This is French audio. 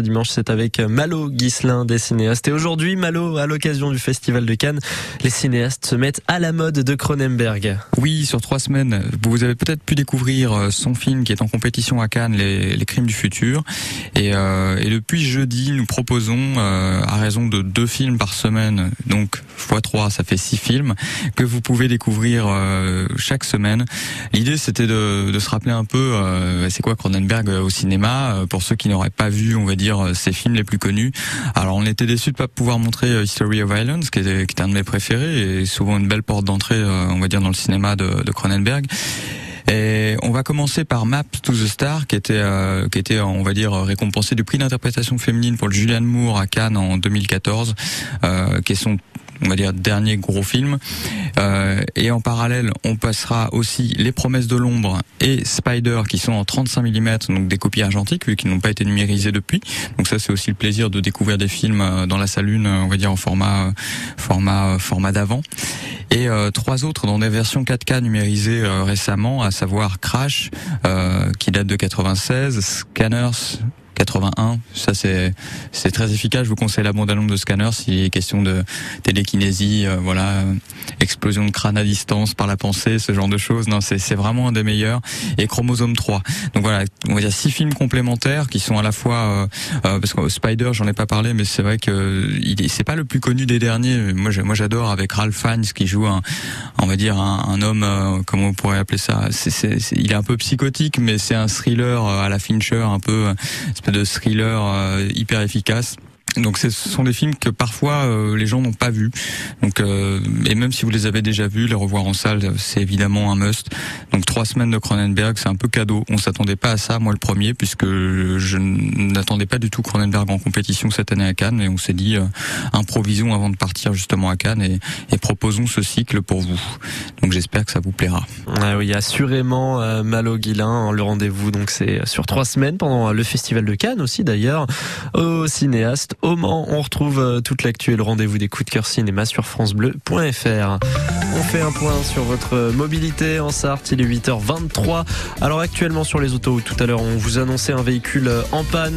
Dimanche, c'est avec Malo Ghislain, des cinéastes. Et aujourd'hui, Malo, à l'occasion du Festival de Cannes, les cinéastes se mettent à la mode de Cronenberg. Oui, sur trois semaines, vous avez peut-être pu découvrir euh, son film qui est en compétition à Cannes, Les, Crimes du futur. Et, euh, et, depuis jeudi, nous proposons, euh, à raison de deux films par semaine, donc x 3, ça fait six films, que vous pouvez découvrir euh, chaque semaine. L'idée, c'était de, de, se rappeler un peu, euh, c'est quoi Cronenberg au cinéma, pour ceux qui n'auraient pas vu, on va dire, ses films les plus connus. Alors on était déçus de pas pouvoir montrer euh, History of Violence, qui est, qui est un de mes préférés et souvent une belle porte d'entrée, euh, on va dire, dans le cinéma de, de Cronenberg. Et on va commencer par Map to the Star, qui était, euh, qui était, on va dire, récompensé du prix d'interprétation féminine pour Julianne Moore à Cannes en 2014, euh, qui est son on va dire dernier gros film. Euh, et en parallèle, on passera aussi Les Promesses de l'ombre et Spider qui sont en 35 mm, donc des copies argentiques vu qu'ils n'ont pas été numérisés depuis. Donc ça, c'est aussi le plaisir de découvrir des films euh, dans la salle une, on va dire en format format format d'avant. Et euh, trois autres dans des versions 4K numérisées euh, récemment, à savoir Crash euh, qui date de 96, Scanners 81. Ça c'est c'est très efficace. Je vous conseille la bande annonce de Scanner s'il est question de télékinésie, euh, voilà, explosion de crâne à distance par la pensée, ce genre de choses. Non, c'est c'est vraiment un des meilleurs. Et Chromosome 3. Donc voilà, on va dire six films complémentaires qui sont à la fois euh, euh, parce que Spider, j'en ai pas parlé, mais c'est vrai que il c'est pas le plus connu des derniers. Moi, j'adore avec Ralph Fiennes qui joue un, on va dire un, homme, euh, comment on pourrait appeler ça? C'est, c'est, il est un peu psychotique, mais c'est un thriller euh, à la Fincher, un peu de thriller euh, hyper efficace. Donc ce sont des films que parfois euh, les gens n'ont pas vus. Donc euh, et même si vous les avez déjà vus, les revoir en salle, c'est évidemment un must. Donc trois semaines de Cronenberg, c'est un peu cadeau. On s'attendait pas à ça, moi le premier, puisque je n'attendais pas du tout Cronenberg en compétition cette année à Cannes. Et on s'est dit euh, improvisons avant de partir justement à Cannes et, et, proposons ce cycle pour vous. Donc j'espère que ça vous plaira. Ah oui, assurément euh, Malo Guilin, le rendez-vous. Donc c'est sur trois semaines pendant le festival de Cannes aussi d'ailleurs au cinéaste au Mans. On retrouve euh, toute l'actu et le rendez-vous des coups de cœur cinéma sur francebleu.fr. On fait un point sur votre mobilité en Sarthe. Il est 8h23. Alors actuellement sur les autoroutes, tout à l'heure, on vous annonçait un véhicule en panne.